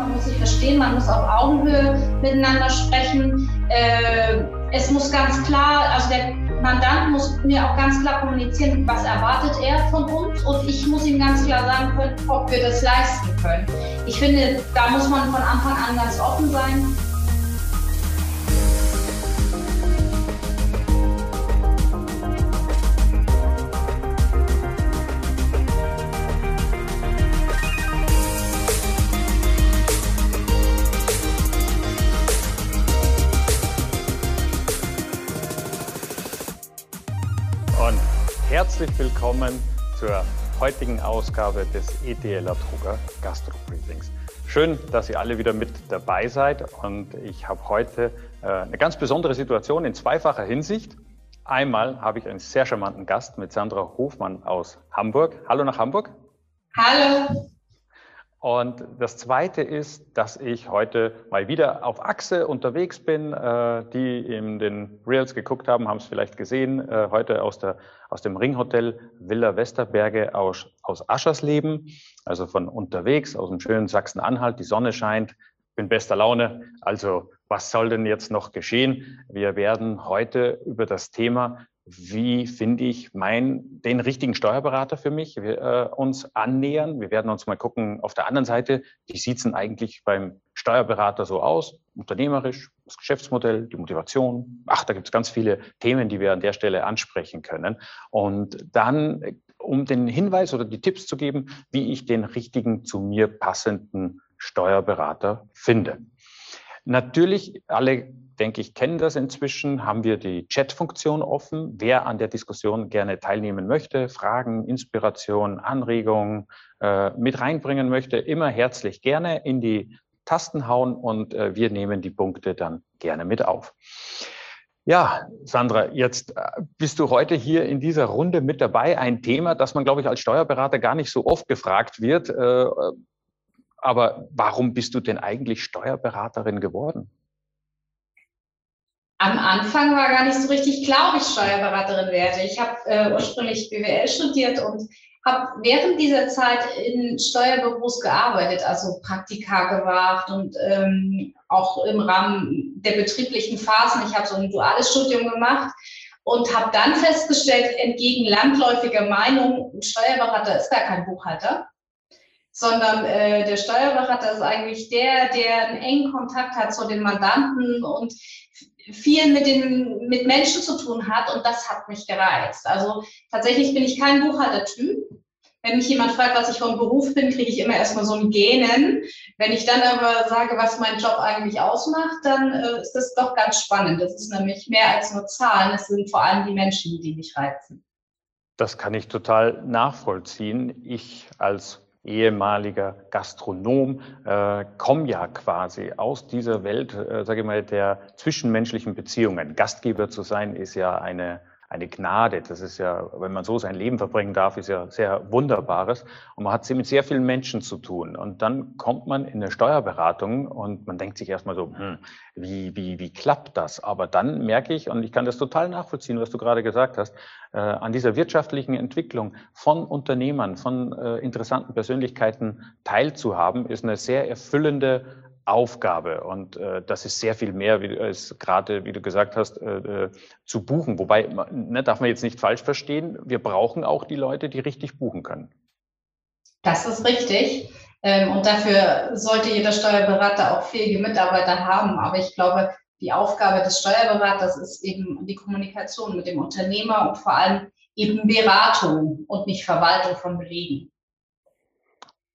man muss sich verstehen, man muss auf Augenhöhe miteinander sprechen. Äh, es muss ganz klar, also der Mandant muss mir auch ganz klar kommunizieren, was erwartet er von uns und ich muss ihm ganz klar sagen können, ob wir das leisten können. Ich finde, da muss man von Anfang an ganz offen sein. Herzlich willkommen zur heutigen Ausgabe des ETL Drucker Gastro Briefings. Schön, dass ihr alle wieder mit dabei seid und ich habe heute äh, eine ganz besondere Situation in zweifacher Hinsicht. Einmal habe ich einen sehr charmanten Gast mit Sandra Hofmann aus Hamburg. Hallo nach Hamburg. Hallo. Und das Zweite ist, dass ich heute mal wieder auf Achse unterwegs bin. Äh, die in den Reels geguckt haben, haben es vielleicht gesehen. Äh, heute aus, der, aus dem Ringhotel Villa Westerberge aus, aus Aschersleben, also von unterwegs, aus dem schönen Sachsen-Anhalt. Die Sonne scheint, bin bester Laune. Also was soll denn jetzt noch geschehen? Wir werden heute über das Thema wie finde ich mein, den richtigen Steuerberater für mich, wir, äh, uns annähern. Wir werden uns mal gucken, auf der anderen Seite, wie sieht's denn eigentlich beim Steuerberater so aus? Unternehmerisch, das Geschäftsmodell, die Motivation. Ach, da gibt's ganz viele Themen, die wir an der Stelle ansprechen können. Und dann, um den Hinweis oder die Tipps zu geben, wie ich den richtigen zu mir passenden Steuerberater finde. Natürlich, alle, denke ich, kennen das inzwischen, haben wir die Chat-Funktion offen. Wer an der Diskussion gerne teilnehmen möchte, Fragen, Inspiration, Anregungen äh, mit reinbringen möchte, immer herzlich gerne in die Tasten hauen und äh, wir nehmen die Punkte dann gerne mit auf. Ja, Sandra, jetzt äh, bist du heute hier in dieser Runde mit dabei. Ein Thema, das man, glaube ich, als Steuerberater gar nicht so oft gefragt wird. Aber warum bist du denn eigentlich Steuerberaterin geworden? Am Anfang war gar nicht so richtig klar, ob ich Steuerberaterin werde. Ich habe äh, ursprünglich BWL studiert und habe während dieser Zeit in Steuerbüros gearbeitet, also Praktika gemacht und ähm, auch im Rahmen der betrieblichen Phasen. Ich habe so ein duales Studium gemacht und habe dann festgestellt, entgegen landläufiger Meinung, ein Steuerberater ist gar kein Buchhalter sondern äh, der Steuerberater ist eigentlich der, der einen engen Kontakt hat zu den Mandanten und viel mit den mit Menschen zu tun hat und das hat mich gereizt. Also tatsächlich bin ich kein Buchhaltertyp. Wenn mich jemand fragt, was ich vom Beruf bin, kriege ich immer erstmal so ein Gähnen. Wenn ich dann aber sage, was mein Job eigentlich ausmacht, dann äh, ist das doch ganz spannend. Das ist nämlich mehr als nur Zahlen. Es sind vor allem die Menschen, die mich reizen. Das kann ich total nachvollziehen. Ich als ehemaliger Gastronom, äh, komme ja quasi aus dieser Welt, äh, sage ich mal, der zwischenmenschlichen Beziehungen. Gastgeber zu sein ist ja eine eine Gnade. Das ist ja, wenn man so sein Leben verbringen darf, ist ja sehr Wunderbares. Und man hat mit sehr vielen Menschen zu tun. Und dann kommt man in eine Steuerberatung und man denkt sich erstmal so, hm, wie, wie, wie klappt das? Aber dann merke ich, und ich kann das total nachvollziehen, was du gerade gesagt hast, äh, an dieser wirtschaftlichen Entwicklung von Unternehmern, von äh, interessanten Persönlichkeiten teilzuhaben, ist eine sehr erfüllende Aufgabe. Und äh, das ist sehr viel mehr, wie, als gerade, wie du gesagt hast, äh, äh, zu buchen. Wobei, ne, darf man jetzt nicht falsch verstehen, wir brauchen auch die Leute, die richtig buchen können. Das ist richtig. Ähm, und dafür sollte jeder Steuerberater auch fähige Mitarbeiter haben. Aber ich glaube, die Aufgabe des Steuerberaters ist eben die Kommunikation mit dem Unternehmer und vor allem eben Beratung und nicht Verwaltung von Belegen.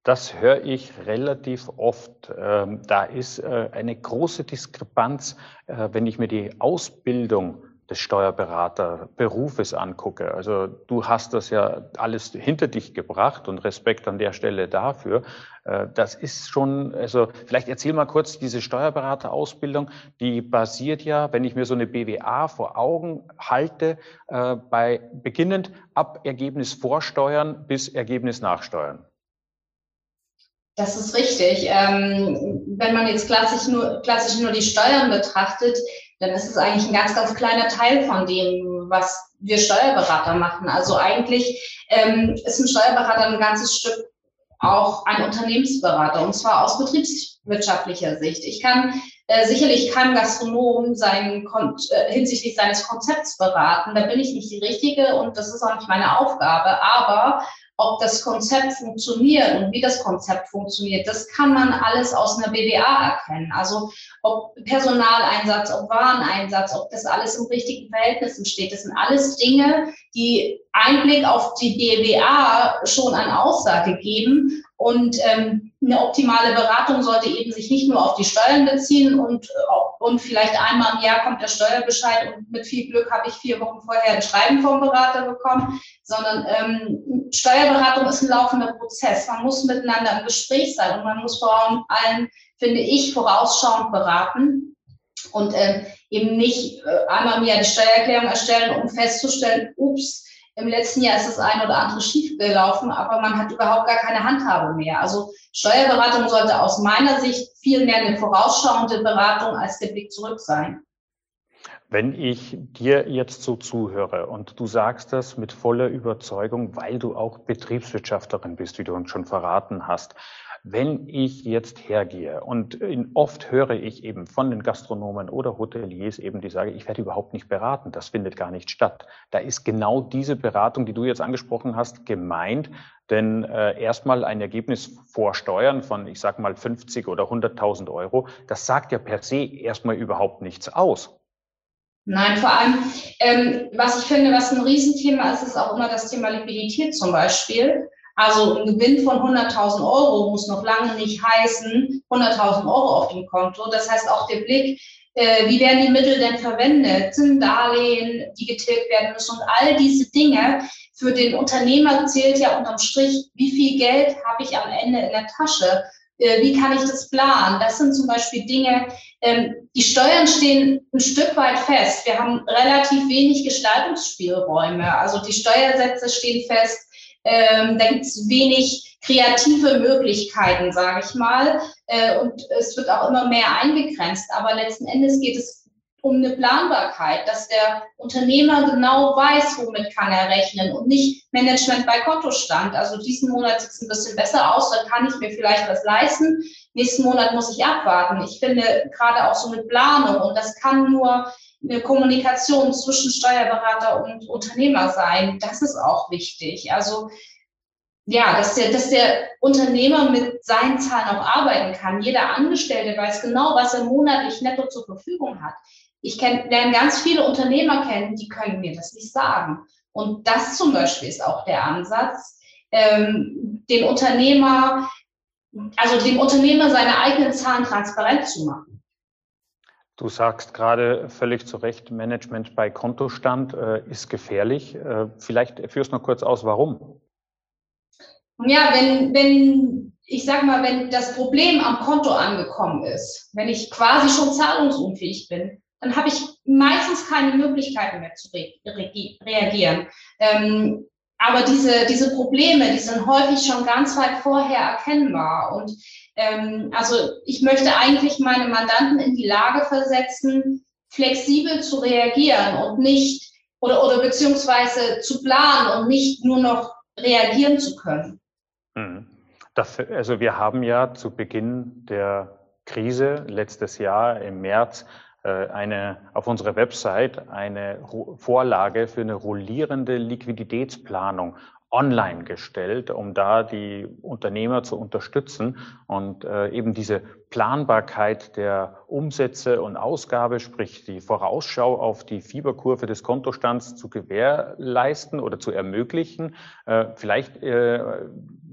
Das höre ich relativ oft. Ähm, da ist äh, eine große Diskrepanz, äh, wenn ich mir die Ausbildung des Steuerberaterberufes angucke. Also du hast das ja alles hinter dich gebracht und Respekt an der Stelle dafür. Äh, das ist schon, also vielleicht erzähl mal kurz diese Steuerberaterausbildung, die basiert ja, wenn ich mir so eine BWA vor Augen halte, bei beginnend ab Ergebnis vorsteuern bis Ergebnis nachsteuern. Das ist richtig. Ähm, wenn man jetzt klassisch nur, klassisch nur die Steuern betrachtet, dann ist es eigentlich ein ganz, ganz kleiner Teil von dem, was wir Steuerberater machen. Also eigentlich ähm, ist ein Steuerberater ein ganzes Stück auch ein Unternehmensberater und zwar aus betriebswirtschaftlicher Sicht. Ich kann äh, sicherlich keinem Gastronom seinen, äh, hinsichtlich seines Konzepts beraten. Da bin ich nicht die Richtige und das ist auch nicht meine Aufgabe. Aber ob das Konzept funktioniert und wie das Konzept funktioniert, das kann man alles aus einer BWA erkennen. Also ob Personaleinsatz, ob Wareneinsatz, ob das alles im richtigen Verhältnissen steht. Das sind alles Dinge, die Einblick auf die BWA schon an Aussage geben. Und ähm, eine optimale Beratung sollte eben sich nicht nur auf die Steuern beziehen und, und vielleicht einmal im Jahr kommt der Steuerbescheid und mit viel Glück habe ich vier Wochen vorher ein Schreiben vom Berater bekommen, sondern ähm, Steuerberatung ist ein laufender Prozess. Man muss miteinander im Gespräch sein und man muss vor allem, finde ich, vorausschauend beraten und ähm, eben nicht äh, einmal im Jahr die Steuererklärung erstellen, um festzustellen, ups, im letzten Jahr ist das ein oder andere schief gelaufen, aber man hat überhaupt gar keine Handhabe mehr. Also Steuerberatung sollte aus meiner Sicht viel mehr eine vorausschauende Beratung als der Blick zurück sein. Wenn ich dir jetzt so zuhöre und du sagst das mit voller Überzeugung, weil du auch Betriebswirtschafterin bist, wie du uns schon verraten hast, wenn ich jetzt hergehe und oft höre ich eben von den Gastronomen oder Hoteliers eben, die sagen, ich werde überhaupt nicht beraten, das findet gar nicht statt. Da ist genau diese Beratung, die du jetzt angesprochen hast, gemeint, denn äh, erstmal ein Ergebnis vor Steuern von, ich sag mal, 50 oder 100.000 Euro, das sagt ja per se erstmal überhaupt nichts aus. Nein, vor allem, ähm, was ich finde, was ein Riesenthema ist, ist auch immer das Thema Liquidität zum Beispiel. Also ein Gewinn von 100.000 Euro muss noch lange nicht heißen 100.000 Euro auf dem Konto. Das heißt auch der Blick, äh, wie werden die Mittel denn verwendet? Sind Darlehen, die getilgt werden müssen und all diese Dinge. Für den Unternehmer zählt ja unterm Strich, wie viel Geld habe ich am Ende in der Tasche? Äh, wie kann ich das planen? Das sind zum Beispiel Dinge, ähm, die Steuern stehen ein Stück weit fest. Wir haben relativ wenig Gestaltungsspielräume. Also die Steuersätze stehen fest. Ähm, da gibt es wenig kreative Möglichkeiten, sage ich mal. Äh, und es wird auch immer mehr eingegrenzt. Aber letzten Endes geht es um eine Planbarkeit, dass der Unternehmer genau weiß, womit kann er rechnen und nicht Management bei Kontostand. Also diesen Monat sieht es ein bisschen besser aus, dann kann ich mir vielleicht was leisten. Nächsten Monat muss ich abwarten. Ich finde gerade auch so eine Planung und das kann nur eine Kommunikation zwischen Steuerberater und Unternehmer sein. Das ist auch wichtig. Also ja, dass der, dass der Unternehmer mit seinen Zahlen auch arbeiten kann. Jeder Angestellte weiß genau, was er monatlich netto zur Verfügung hat. Ich kenn, lerne ganz viele Unternehmer kennen, die können mir das nicht sagen. Und das zum Beispiel ist auch der Ansatz, ähm, den Unternehmer, also dem Unternehmer seine eigenen Zahlen transparent zu machen. Du sagst gerade völlig zu Recht, Management bei Kontostand äh, ist gefährlich. Äh, vielleicht führst du noch kurz aus, warum? Ja, wenn, wenn, ich sag mal, wenn das Problem am Konto angekommen ist, wenn ich quasi schon zahlungsunfähig bin, dann habe ich meistens keine Möglichkeiten mehr zu re reagieren. Ähm, aber diese, diese Probleme, die sind häufig schon ganz weit vorher erkennbar. Und ähm, also ich möchte eigentlich meine Mandanten in die Lage versetzen, flexibel zu reagieren und nicht oder, oder beziehungsweise zu planen und nicht nur noch reagieren zu können. Mhm. Dafür, also wir haben ja zu Beginn der Krise letztes Jahr im März äh, eine, auf unserer Website eine Vorlage für eine rollierende Liquiditätsplanung online gestellt, um da die Unternehmer zu unterstützen und äh, eben diese Planbarkeit der Umsätze und Ausgabe, sprich die Vorausschau auf die Fieberkurve des Kontostands zu gewährleisten oder zu ermöglichen. Äh, vielleicht äh,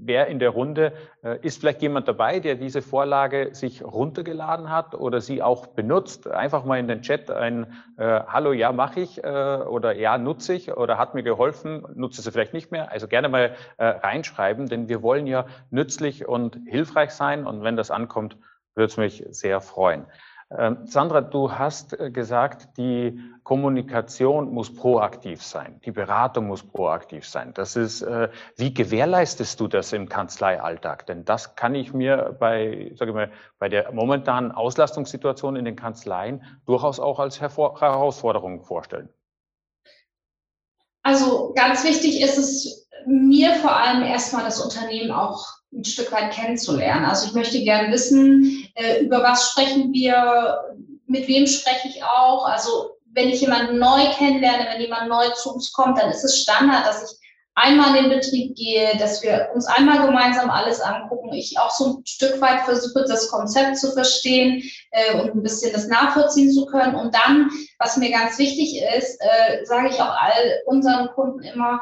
wer in der Runde, äh, ist vielleicht jemand dabei, der diese Vorlage sich runtergeladen hat oder sie auch benutzt? Einfach mal in den Chat ein äh, Hallo, ja, mache ich äh, oder ja, nutze ich oder hat mir geholfen, nutze sie vielleicht nicht mehr. Also gerne mal äh, reinschreiben, denn wir wollen ja nützlich und hilfreich sein und wenn das ankommt, würde es mich sehr freuen. Ähm, Sandra, du hast äh, gesagt, die Kommunikation muss proaktiv sein, die Beratung muss proaktiv sein. Das ist, äh, wie gewährleistest du das im Kanzleialltag? Denn das kann ich mir bei, sage ich mal, bei der momentanen Auslastungssituation in den Kanzleien durchaus auch als Herausforderung vorstellen. Also ganz wichtig ist es mir vor allem erstmal das Unternehmen auch ein Stück weit kennenzulernen. Also ich möchte gerne wissen, äh, über was sprechen wir, mit wem spreche ich auch. Also wenn ich jemanden neu kennenlerne, wenn jemand neu zu uns kommt, dann ist es Standard, dass ich einmal in den Betrieb gehe, dass wir uns einmal gemeinsam alles angucken. Ich auch so ein Stück weit versuche, das Konzept zu verstehen äh, und ein bisschen das nachvollziehen zu können. Und dann, was mir ganz wichtig ist, äh, sage ich auch all unseren Kunden immer,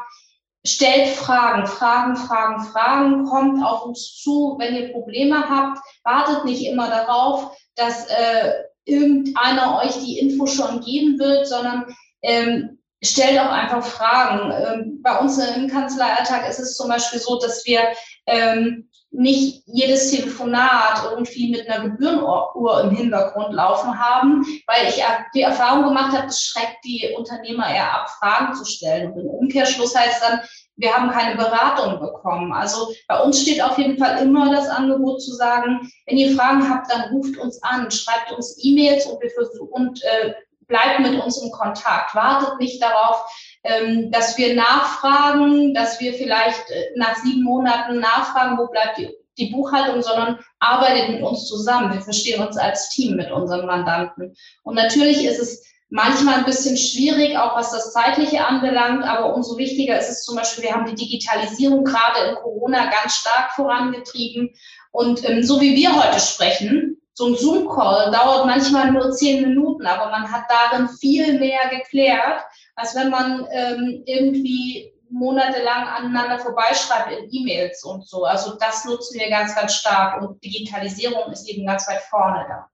stellt Fragen, Fragen, Fragen, Fragen, kommt auf uns zu, wenn ihr Probleme habt, wartet nicht immer darauf, dass äh, irgendeiner euch die Info schon geben wird, sondern ähm, stellt auch einfach Fragen. Ähm, bei uns im Kanzleialltag ist es zum Beispiel so, dass wir ähm, nicht jedes Telefonat irgendwie mit einer Gebührenuhr im Hintergrund laufen haben, weil ich die Erfahrung gemacht habe, das schreckt die Unternehmer eher ab, Fragen zu stellen. Und im Umkehrschluss heißt dann, wir haben keine Beratung bekommen. Also bei uns steht auf jeden Fall immer das Angebot zu sagen, wenn ihr Fragen habt, dann ruft uns an, schreibt uns E-Mails und wir versuchen und äh, bleibt mit uns im Kontakt. Wartet nicht darauf, ähm, dass wir nachfragen, dass wir vielleicht äh, nach sieben Monaten nachfragen, wo bleibt die, die Buchhaltung, sondern arbeitet mit uns zusammen. Wir verstehen uns als Team mit unseren Mandanten. Und natürlich ist es manchmal ein bisschen schwierig, auch was das Zeitliche anbelangt, aber umso wichtiger ist es zum Beispiel, wir haben die Digitalisierung gerade in Corona ganz stark vorangetrieben. Und ähm, so wie wir heute sprechen, so ein Zoom-Call dauert manchmal nur zehn Minuten, aber man hat darin viel mehr geklärt, als wenn man ähm, irgendwie monatelang aneinander vorbeischreibt in E-Mails und so. Also das nutzen wir ganz, ganz stark und Digitalisierung ist eben ganz weit vorne da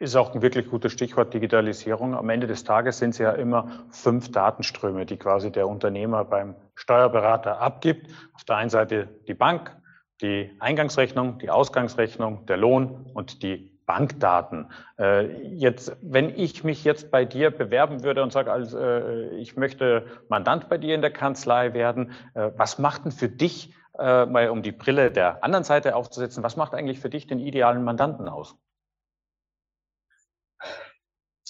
ist auch ein wirklich gutes Stichwort Digitalisierung. Am Ende des Tages sind es ja immer fünf Datenströme, die quasi der Unternehmer beim Steuerberater abgibt. Auf der einen Seite die Bank, die Eingangsrechnung, die Ausgangsrechnung, der Lohn und die Bankdaten. Äh, jetzt, wenn ich mich jetzt bei dir bewerben würde und sage, also, äh, ich möchte Mandant bei dir in der Kanzlei werden, äh, was macht denn für dich, äh, mal um die Brille der anderen Seite aufzusetzen, was macht eigentlich für dich den idealen Mandanten aus?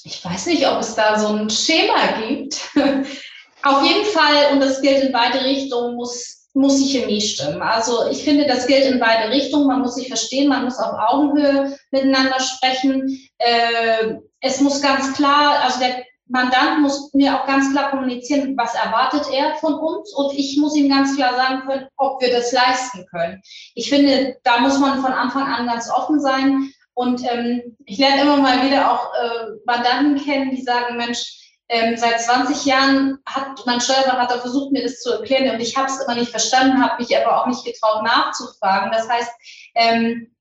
ich weiß nicht, ob es da so ein Schema gibt. Auf jeden Fall, und das gilt in beide Richtungen, muss, muss die Chemie stimmen. Also ich finde, das gilt in beide Richtungen. Man muss sich verstehen, man muss auf Augenhöhe miteinander sprechen. Äh, es muss ganz klar, also der Mandant muss mir auch ganz klar kommunizieren, was erwartet er von uns und ich muss ihm ganz klar sagen können, ob wir das leisten können. Ich finde, da muss man von Anfang an ganz offen sein und ähm, ich lerne immer mal wieder auch äh, Mandanten kennen, die sagen, Mensch, ähm, seit 20 Jahren hat mein Steuerberater versucht, mir das zu erklären und ich habe es immer nicht verstanden, habe mich aber auch nicht getraut nachzufragen. Das heißt, ähm,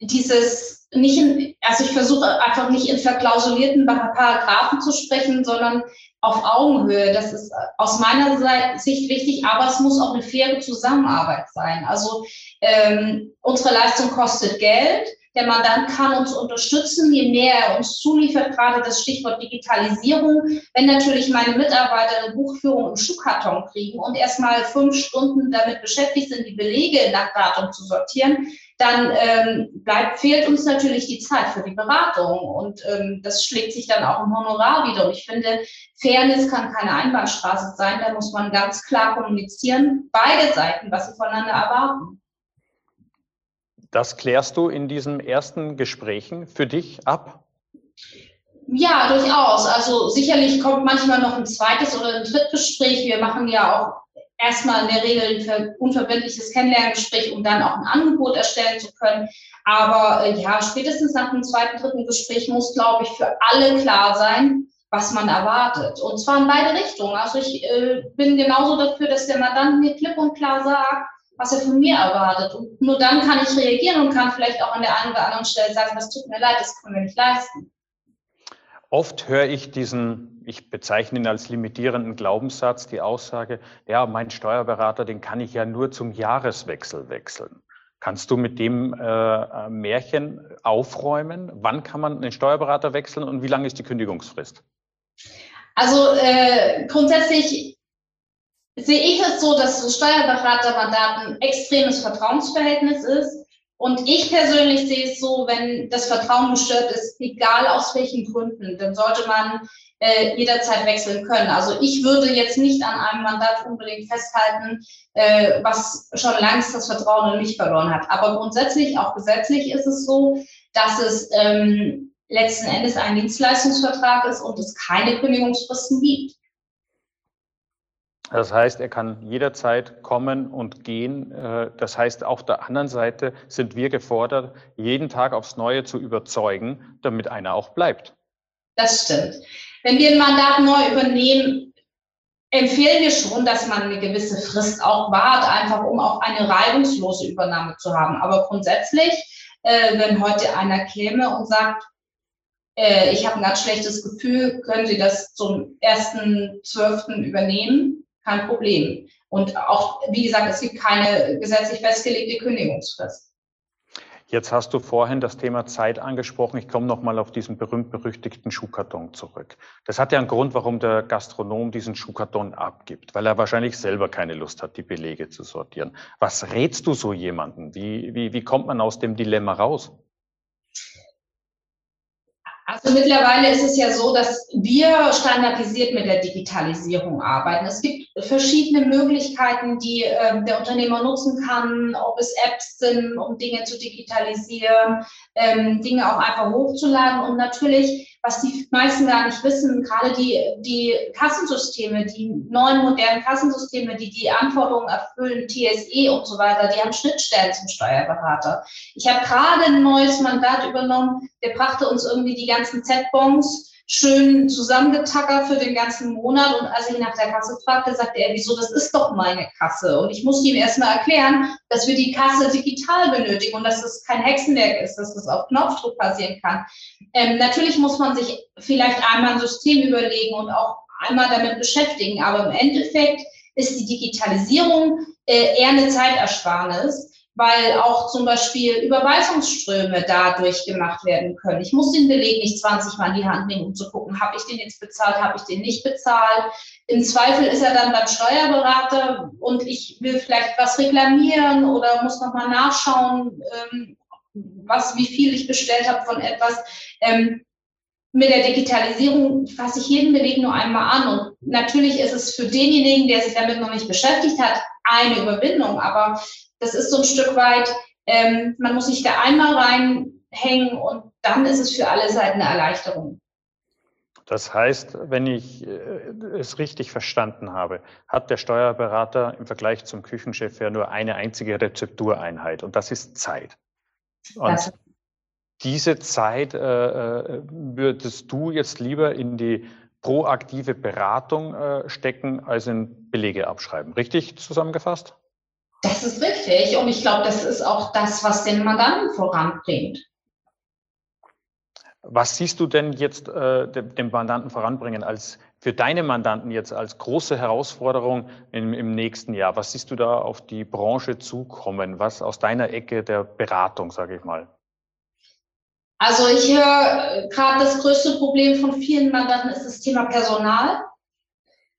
dieses nicht in, also ich versuche einfach nicht in verklausulierten Paragraphen zu sprechen, sondern auf Augenhöhe. Das ist aus meiner Sicht wichtig, aber es muss auch eine faire Zusammenarbeit sein. Also ähm, unsere Leistung kostet Geld. Der Mandant kann uns unterstützen, je näher er uns zuliefert, gerade das Stichwort Digitalisierung. Wenn natürlich meine Mitarbeiter eine Buchführung im Schuhkarton kriegen und erstmal fünf Stunden damit beschäftigt sind, die Belege nach Datum zu sortieren, dann ähm, bleibt, fehlt uns natürlich die Zeit für die Beratung und ähm, das schlägt sich dann auch im Honorar wieder. Und ich finde, Fairness kann keine Einbahnstraße sein, da muss man ganz klar kommunizieren, beide Seiten, was sie voneinander erwarten. Das klärst du in diesen ersten Gesprächen für dich ab? Ja, durchaus. Also sicherlich kommt manchmal noch ein zweites oder ein Drittgespräch. Wir machen ja auch erstmal in der Regel ein unverbindliches Kennenlerngespräch, um dann auch ein Angebot erstellen zu können. Aber äh, ja, spätestens nach dem zweiten, dritten Gespräch muss, glaube ich, für alle klar sein, was man erwartet. Und zwar in beide Richtungen. Also ich äh, bin genauso dafür, dass der Mandant mir klipp und klar sagt, was er von mir erwartet. Und nur dann kann ich reagieren und kann vielleicht auch an der einen oder anderen Stelle sagen, das tut mir leid, das können wir nicht leisten. Oft höre ich diesen, ich bezeichne ihn als limitierenden Glaubenssatz, die Aussage, ja, mein Steuerberater, den kann ich ja nur zum Jahreswechsel wechseln. Kannst du mit dem äh, Märchen aufräumen? Wann kann man einen Steuerberater wechseln und wie lange ist die Kündigungsfrist? Also äh, grundsätzlich sehe ich es so, dass so Steuerberatermandat ein extremes Vertrauensverhältnis ist Und ich persönlich sehe es so, wenn das Vertrauen gestört ist, egal aus welchen Gründen, dann sollte man äh, jederzeit wechseln können. Also ich würde jetzt nicht an einem Mandat unbedingt festhalten, äh, was schon längst das Vertrauen in mich verloren hat. Aber grundsätzlich, auch gesetzlich ist es so, dass es ähm, letzten Endes ein Dienstleistungsvertrag ist und es keine Kündigungsfristen gibt. Das heißt, er kann jederzeit kommen und gehen. Äh, das heißt, auf der anderen Seite sind wir gefordert, jeden Tag aufs Neue zu überzeugen, damit einer auch bleibt. Das stimmt. Wenn wir ein Mandat neu übernehmen, empfehlen wir schon, dass man eine gewisse Frist auch wahrt, einfach um auch eine reibungslose Übernahme zu haben. Aber grundsätzlich, äh, wenn heute einer käme und sagt, äh, ich habe ein ganz schlechtes Gefühl, können Sie das zum 1.12. übernehmen? Kein Problem. Und auch, wie gesagt, es gibt keine gesetzlich festgelegte Kündigungsfrist. Jetzt hast du vorhin das Thema Zeit angesprochen. Ich komme nochmal auf diesen berühmt-berüchtigten Schuhkarton zurück. Das hat ja einen Grund, warum der Gastronom diesen Schuhkarton abgibt, weil er wahrscheinlich selber keine Lust hat, die Belege zu sortieren. Was rätst du so jemanden? Wie, wie, wie kommt man aus dem Dilemma raus? Also mittlerweile ist es ja so, dass wir standardisiert mit der Digitalisierung arbeiten. Es gibt verschiedene Möglichkeiten, die äh, der Unternehmer nutzen kann, ob es Apps sind, um Dinge zu digitalisieren, ähm, Dinge auch einfach hochzuladen und natürlich was die meisten gar nicht wissen, gerade die, die Kassensysteme, die neuen modernen Kassensysteme, die die Anforderungen erfüllen, TSE und so weiter, die haben Schnittstellen zum Steuerberater. Ich habe gerade ein neues Mandat übernommen, der brachte uns irgendwie die ganzen Z-Bons schön zusammengetackert für den ganzen Monat. Und als ich nach der Kasse fragte, sagte er, wieso, das ist doch meine Kasse. Und ich musste ihm erstmal erklären, dass wir die Kasse digital benötigen und dass das kein Hexenwerk ist, dass das auf Knopfdruck passieren kann. Ähm, natürlich muss man sich vielleicht einmal ein System überlegen und auch einmal damit beschäftigen. Aber im Endeffekt ist die Digitalisierung äh, eher eine Zeitersparnis weil auch zum Beispiel Überweisungsströme dadurch gemacht werden können. Ich muss den Beleg nicht 20 Mal in die Hand nehmen, um zu gucken, habe ich den jetzt bezahlt, habe ich den nicht bezahlt. Im Zweifel ist er dann beim Steuerberater und ich will vielleicht was reklamieren oder muss nochmal nachschauen, ähm, was, wie viel ich bestellt habe von etwas. Mit der Digitalisierung fasse ich jeden Beleg nur einmal an. Und natürlich ist es für denjenigen, der sich damit noch nicht beschäftigt hat, eine Überwindung. Aber das ist so ein Stück weit, ähm, man muss sich da einmal reinhängen und dann ist es für alle Seiten eine Erleichterung. Das heißt, wenn ich äh, es richtig verstanden habe, hat der Steuerberater im Vergleich zum Küchenchef ja nur eine einzige Rezeptureinheit und das ist Zeit. Und das. Diese Zeit äh, äh, würdest du jetzt lieber in die proaktive Beratung äh, stecken als in Belege abschreiben. Richtig zusammengefasst? Das ist richtig. Und ich glaube, das ist auch das, was den Mandanten voranbringt. Was siehst du denn jetzt äh, dem Mandanten voranbringen als für deine Mandanten jetzt als große Herausforderung im, im nächsten Jahr? Was siehst du da auf die Branche zukommen? Was aus deiner Ecke der Beratung, sage ich mal? Also ich höre gerade das größte Problem von vielen Mandanten ist das Thema Personal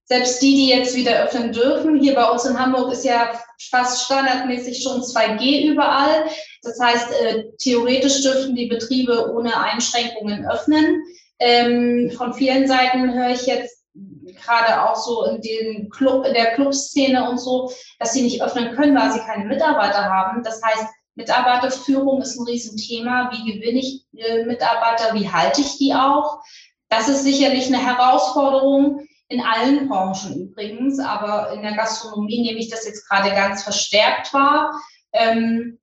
selbst die, die jetzt wieder öffnen dürfen, hier bei uns in Hamburg ist ja fast standardmäßig schon 2G überall. Das heißt, äh, theoretisch dürften die Betriebe ohne Einschränkungen öffnen. Ähm, von vielen Seiten höre ich jetzt gerade auch so in den Club, in der Clubszene und so, dass sie nicht öffnen können, weil sie keine Mitarbeiter haben. Das heißt, Mitarbeiterführung ist ein Riesenthema. Wie gewinne ich äh, Mitarbeiter? Wie halte ich die auch? Das ist sicherlich eine Herausforderung in allen Branchen übrigens, aber in der Gastronomie nehme ich das jetzt gerade ganz verstärkt wahr. Ähm,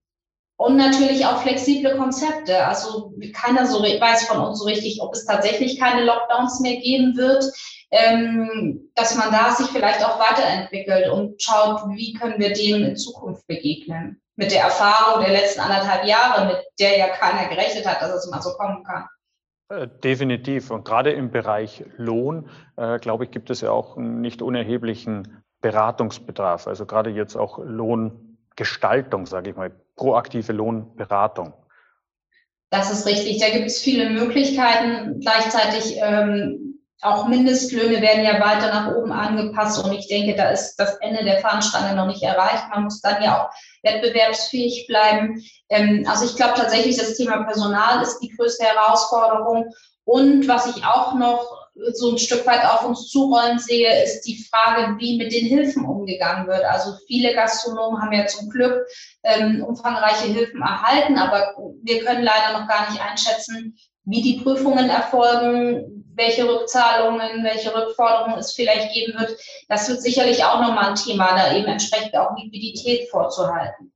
und natürlich auch flexible Konzepte. Also keiner so weiß von uns so richtig, ob es tatsächlich keine Lockdowns mehr geben wird, ähm, dass man da sich vielleicht auch weiterentwickelt und schaut, wie können wir dem in Zukunft begegnen. Mit der Erfahrung der letzten anderthalb Jahre, mit der ja keiner gerechnet hat, dass es mal so kommen kann. Äh, definitiv. Und gerade im Bereich Lohn, äh, glaube ich, gibt es ja auch einen nicht unerheblichen Beratungsbedarf. Also gerade jetzt auch Lohngestaltung, sage ich mal, proaktive Lohnberatung. Das ist richtig. Da gibt es viele Möglichkeiten. Gleichzeitig ähm, auch Mindestlöhne werden ja weiter nach oben angepasst und ich denke, da ist das Ende der Fahnenstange noch nicht erreicht. Man muss dann ja auch wettbewerbsfähig bleiben. Ähm, also ich glaube tatsächlich, das Thema Personal ist die größte Herausforderung. Und was ich auch noch so ein Stück weit auf uns zurollen sehe, ist die Frage, wie mit den Hilfen umgegangen wird. Also viele Gastronomen haben ja zum Glück ähm, umfangreiche Hilfen erhalten, aber wir können leider noch gar nicht einschätzen, wie die Prüfungen erfolgen, welche Rückzahlungen, welche Rückforderungen es vielleicht geben wird. Das wird sicherlich auch nochmal ein Thema, da eben entsprechend auch Liquidität vorzuhalten.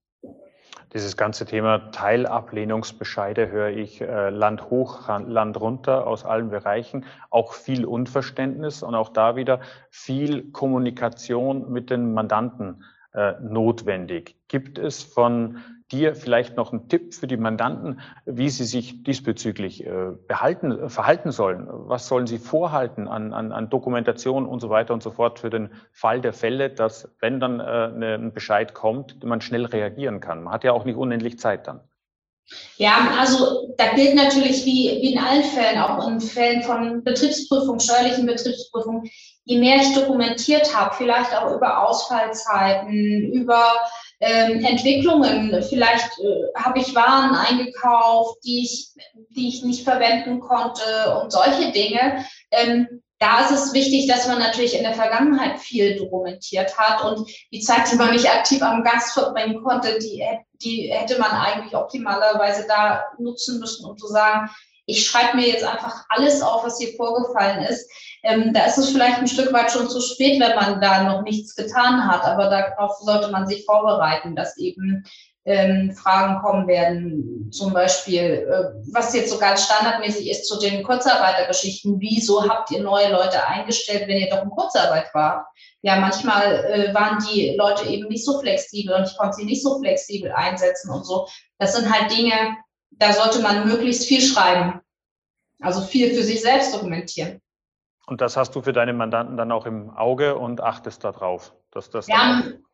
Dieses ganze Thema Teilablehnungsbescheide höre ich äh, Land hoch, Land runter aus allen Bereichen. Auch viel Unverständnis und auch da wieder viel Kommunikation mit den Mandanten äh, notwendig. Gibt es von dir vielleicht noch einen Tipp für die Mandanten, wie sie sich diesbezüglich äh, behalten, verhalten sollen? Was sollen sie vorhalten an, an, an Dokumentation und so weiter und so fort für den Fall der Fälle, dass, wenn dann äh, ne, ein Bescheid kommt, man schnell reagieren kann? Man hat ja auch nicht unendlich Zeit dann. Ja, also da gilt natürlich wie, wie in allen Fällen, auch in Fällen von Betriebsprüfung, steuerlichen Betriebsprüfung, je mehr ich dokumentiert habe, vielleicht auch über Ausfallzeiten, über ähm, Entwicklungen. Vielleicht äh, habe ich Waren eingekauft, die ich, die ich nicht verwenden konnte und solche Dinge. Ähm, da ist es wichtig, dass man natürlich in der Vergangenheit viel dokumentiert hat und die Zeit, die man nicht aktiv am Gast verbringen konnte, die, die hätte man eigentlich optimalerweise da nutzen müssen, um zu sagen, ich schreibe mir jetzt einfach alles auf, was hier vorgefallen ist. Ähm, da ist es vielleicht ein Stück weit schon zu spät, wenn man da noch nichts getan hat, aber darauf sollte man sich vorbereiten, dass eben ähm, Fragen kommen werden, zum Beispiel, äh, was jetzt so ganz standardmäßig ist zu den Kurzarbeitergeschichten. Wieso habt ihr neue Leute eingestellt, wenn ihr doch in Kurzarbeit wart? Ja, manchmal äh, waren die Leute eben nicht so flexibel und ich konnte sie nicht so flexibel einsetzen und so. Das sind halt Dinge, da sollte man möglichst viel schreiben. Also viel für sich selbst dokumentieren. Und das hast du für deine Mandanten dann auch im Auge und achtest darauf, dass das. Wir haben,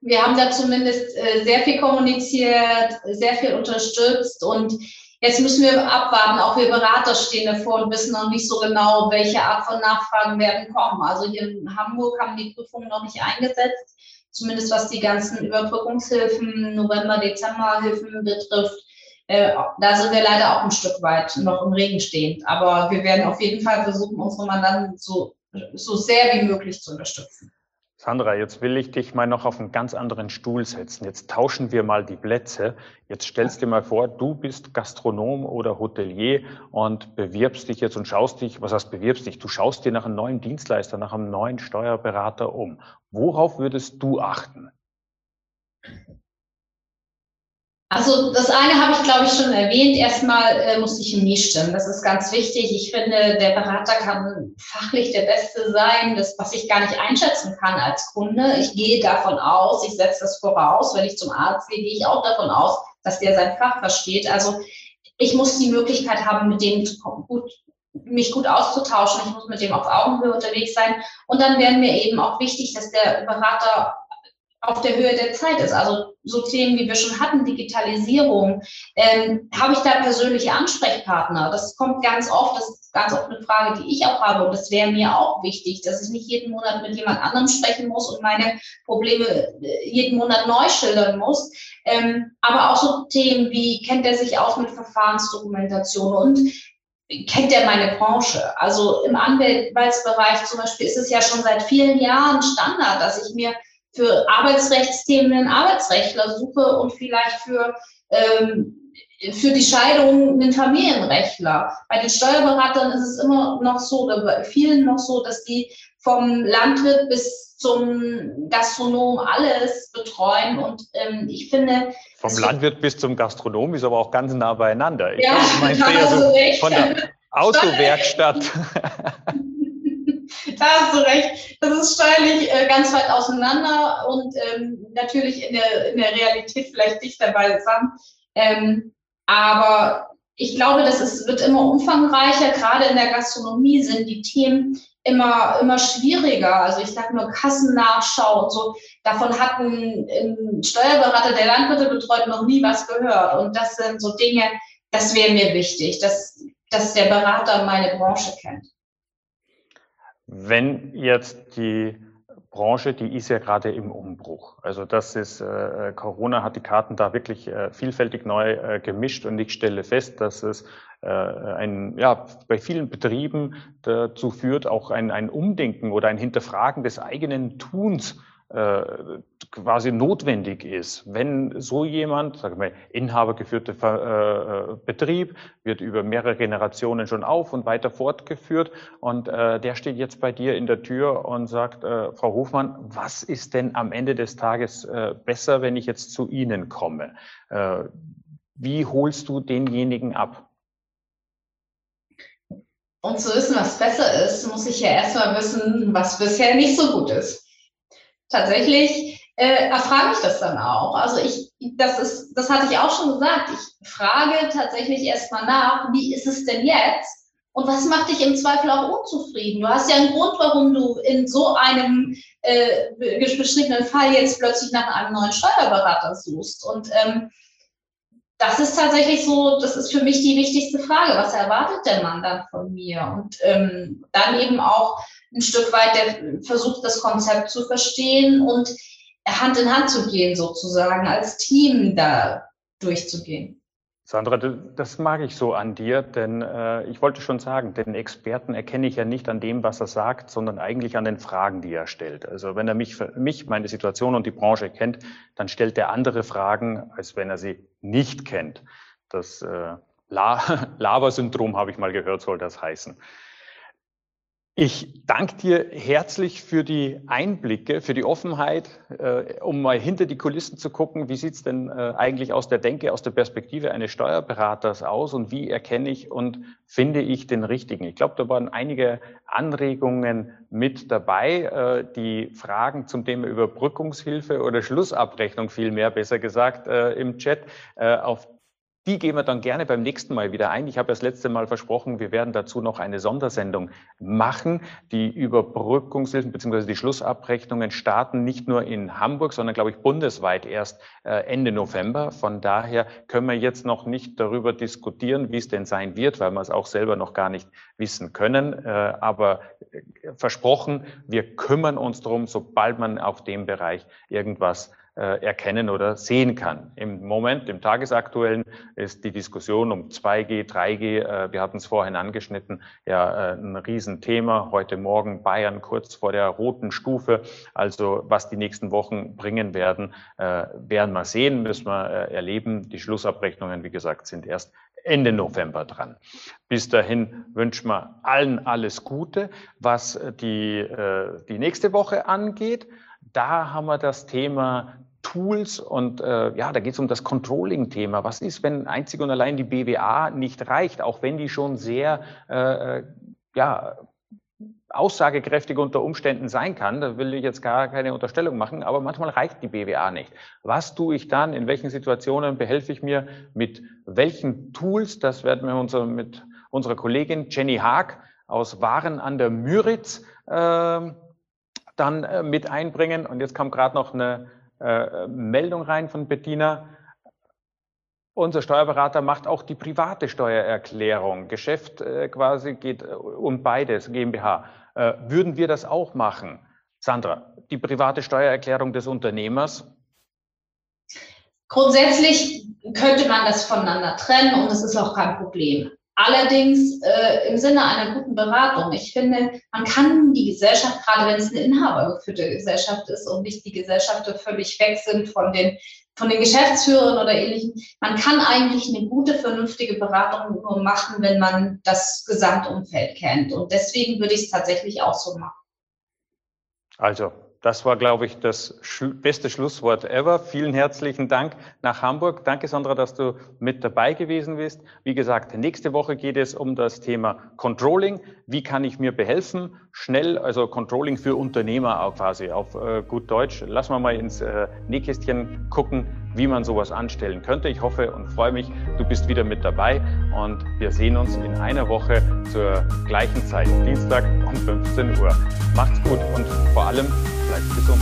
wir haben da zumindest äh, sehr viel kommuniziert, sehr viel unterstützt und jetzt müssen wir abwarten. Auch wir Berater stehen davor und wissen noch nicht so genau, welche Art von Nachfragen werden kommen. Also hier in Hamburg haben die Prüfungen noch nicht eingesetzt, zumindest was die ganzen Überbrückungshilfen, November, Dezemberhilfen betrifft. Äh, da sind wir leider auch ein Stück weit noch im Regen stehend. Aber wir werden auf jeden Fall versuchen, unsere Mandanten so, so sehr wie möglich zu unterstützen. Sandra, jetzt will ich dich mal noch auf einen ganz anderen Stuhl setzen. Jetzt tauschen wir mal die Plätze. Jetzt stellst dir mal vor, du bist Gastronom oder Hotelier und bewirbst dich jetzt und schaust dich, was heißt bewirbst dich? Du schaust dir nach einem neuen Dienstleister, nach einem neuen Steuerberater um. Worauf würdest du achten? Also das eine habe ich, glaube ich, schon erwähnt. Erstmal äh, muss die Chemie stimmen. Das ist ganz wichtig. Ich finde, der Berater kann fachlich der Beste sein, das, was ich gar nicht einschätzen kann als Kunde. Ich gehe davon aus, ich setze das voraus. Wenn ich zum Arzt gehe, gehe ich auch davon aus, dass der sein Fach versteht. Also ich muss die Möglichkeit haben, mit dem gut, mich gut auszutauschen. Ich muss mit dem auf Augenhöhe unterwegs sein. Und dann wäre mir eben auch wichtig, dass der Berater auf der Höhe der Zeit ist. Also so Themen, wie wir schon hatten, Digitalisierung, ähm, habe ich da persönliche Ansprechpartner? Das kommt ganz oft, das ist ganz oft eine Frage, die ich auch habe und das wäre mir auch wichtig, dass ich nicht jeden Monat mit jemand anderem sprechen muss und meine Probleme äh, jeden Monat neu schildern muss. Ähm, aber auch so Themen wie, kennt er sich aus mit Verfahrensdokumentation und kennt er meine Branche? Also im Anwaltsbereich zum Beispiel ist es ja schon seit vielen Jahren Standard, dass ich mir für Arbeitsrechtsthemen einen Arbeitsrechtler suche und vielleicht für, ähm, für die Scheidung einen Familienrechtler. Bei den Steuerberatern ist es immer noch so, oder bei vielen noch so, dass die vom Landwirt bis zum Gastronom alles betreuen. Und ähm, ich finde. Vom Landwirt bis zum Gastronom ist aber auch ganz nah beieinander. Ich ja, meine, du recht. Von der Autowerkstatt. da hast du recht. Das ist steuerlich äh, ganz weit auseinander und ähm, natürlich in der, in der Realität vielleicht dichter beisammen. Ähm, aber ich glaube, das ist, wird immer umfangreicher. Gerade in der Gastronomie sind die Themen immer, immer schwieriger. Also ich sage nur Kassennachschau und so. Davon hat ein, ein Steuerberater, der Landwirte betreut, noch nie was gehört. Und das sind so Dinge, das wäre mir wichtig, dass, dass der Berater meine Branche kennt. Wenn jetzt die Branche, die ist ja gerade im Umbruch. Also das ist, äh, Corona hat die Karten da wirklich äh, vielfältig neu äh, gemischt und ich stelle fest, dass es äh, ein, ja, bei vielen Betrieben dazu führt, auch ein, ein Umdenken oder ein Hinterfragen des eigenen Tuns äh, quasi notwendig ist. Wenn so jemand, sagen wir, inhabergeführte äh, Betrieb, wird über mehrere Generationen schon auf und weiter fortgeführt und äh, der steht jetzt bei dir in der Tür und sagt, äh, Frau Hofmann, was ist denn am Ende des Tages äh, besser, wenn ich jetzt zu Ihnen komme? Äh, wie holst du denjenigen ab? Um zu wissen, was besser ist, muss ich ja erstmal wissen, was bisher nicht so gut ist tatsächlich äh, erfrage ich das dann auch. Also ich, das ist, das hatte ich auch schon gesagt. Ich frage tatsächlich erstmal nach, wie ist es denn jetzt? Und was macht dich im Zweifel auch unzufrieden? Du hast ja einen Grund, warum du in so einem äh, beschriebenen Fall jetzt plötzlich nach einem neuen Steuerberater suchst. Und ähm, das ist tatsächlich so, das ist für mich die wichtigste Frage. Was erwartet der Mann dann von mir? Und ähm, dann eben auch ein Stück weit der versucht, das Konzept zu verstehen und Hand in Hand zu gehen, sozusagen, als Team da durchzugehen. Sandra, das mag ich so an dir, denn äh, ich wollte schon sagen, den Experten erkenne ich ja nicht an dem, was er sagt, sondern eigentlich an den Fragen, die er stellt. Also wenn er mich, mich, meine Situation und die Branche kennt, dann stellt er andere Fragen, als wenn er sie nicht kennt. Das äh, Lava-Syndrom habe ich mal gehört, soll das heißen. Ich danke dir herzlich für die Einblicke, für die Offenheit, äh, um mal hinter die Kulissen zu gucken, wie sieht's denn äh, eigentlich aus der Denke, aus der Perspektive eines Steuerberaters aus und wie erkenne ich und finde ich den richtigen. Ich glaube, da waren einige Anregungen mit dabei, äh, die Fragen zum Thema Überbrückungshilfe oder Schlussabrechnung vielmehr, besser gesagt, äh, im Chat, äh, auf die gehen wir dann gerne beim nächsten Mal wieder ein. Ich habe das letzte Mal versprochen, wir werden dazu noch eine Sondersendung machen. Die Überbrückungshilfen bzw. die Schlussabrechnungen starten nicht nur in Hamburg, sondern glaube ich bundesweit erst äh, Ende November. Von daher können wir jetzt noch nicht darüber diskutieren, wie es denn sein wird, weil wir es auch selber noch gar nicht wissen können. Äh, aber äh, versprochen, wir kümmern uns darum, sobald man auf dem Bereich irgendwas erkennen oder sehen kann. Im Moment, im tagesaktuellen, ist die Diskussion um 2G, 3G, äh, wir hatten es vorhin angeschnitten, ja äh, ein Riesenthema. Heute Morgen Bayern kurz vor der roten Stufe. Also was die nächsten Wochen bringen werden, werden wir sehen, müssen wir erleben. Die Schlussabrechnungen, wie gesagt, sind erst Ende November dran. Bis dahin wünschen wir allen alles Gute. Was die, die nächste Woche angeht, da haben wir das Thema Tools und äh, ja, da geht es um das Controlling-Thema. Was ist, wenn einzig und allein die BWA nicht reicht, auch wenn die schon sehr äh, äh, ja, aussagekräftig unter Umständen sein kann, da will ich jetzt gar keine Unterstellung machen, aber manchmal reicht die BWA nicht. Was tue ich dann? In welchen Situationen behelfe ich mir? Mit welchen Tools? Das werden wir uns mit unserer Kollegin Jenny Haag aus Waren an der Müritz äh, dann äh, mit einbringen. Und jetzt kam gerade noch eine äh, Meldung rein von Bettina. Unser Steuerberater macht auch die private Steuererklärung. Geschäft äh, quasi geht äh, um beides, GmbH. Äh, würden wir das auch machen? Sandra, die private Steuererklärung des Unternehmers? Grundsätzlich könnte man das voneinander trennen und es ist auch kein Problem. Allerdings äh, im Sinne einer guten Beratung. Ich finde, man kann die Gesellschaft, gerade wenn es eine inhabergeführte Gesellschaft ist und nicht die Gesellschaften völlig weg sind von den, von den Geschäftsführern oder ähnlichem, man kann eigentlich eine gute, vernünftige Beratung nur machen, wenn man das Gesamtumfeld kennt. Und deswegen würde ich es tatsächlich auch so machen. Also das war, glaube ich, das beste Schlusswort ever. Vielen herzlichen Dank nach Hamburg. Danke, Sandra, dass du mit dabei gewesen bist. Wie gesagt, nächste Woche geht es um das Thema Controlling. Wie kann ich mir behelfen? Schnell, also Controlling für Unternehmer auch quasi auf äh, gut Deutsch. Lassen wir mal ins äh, Nähkästchen gucken, wie man sowas anstellen könnte. Ich hoffe und freue mich, du bist wieder mit dabei und wir sehen uns in einer Woche zur gleichen Zeit, Dienstag um 15 Uhr. Macht's gut und vor allem bleibt gesund.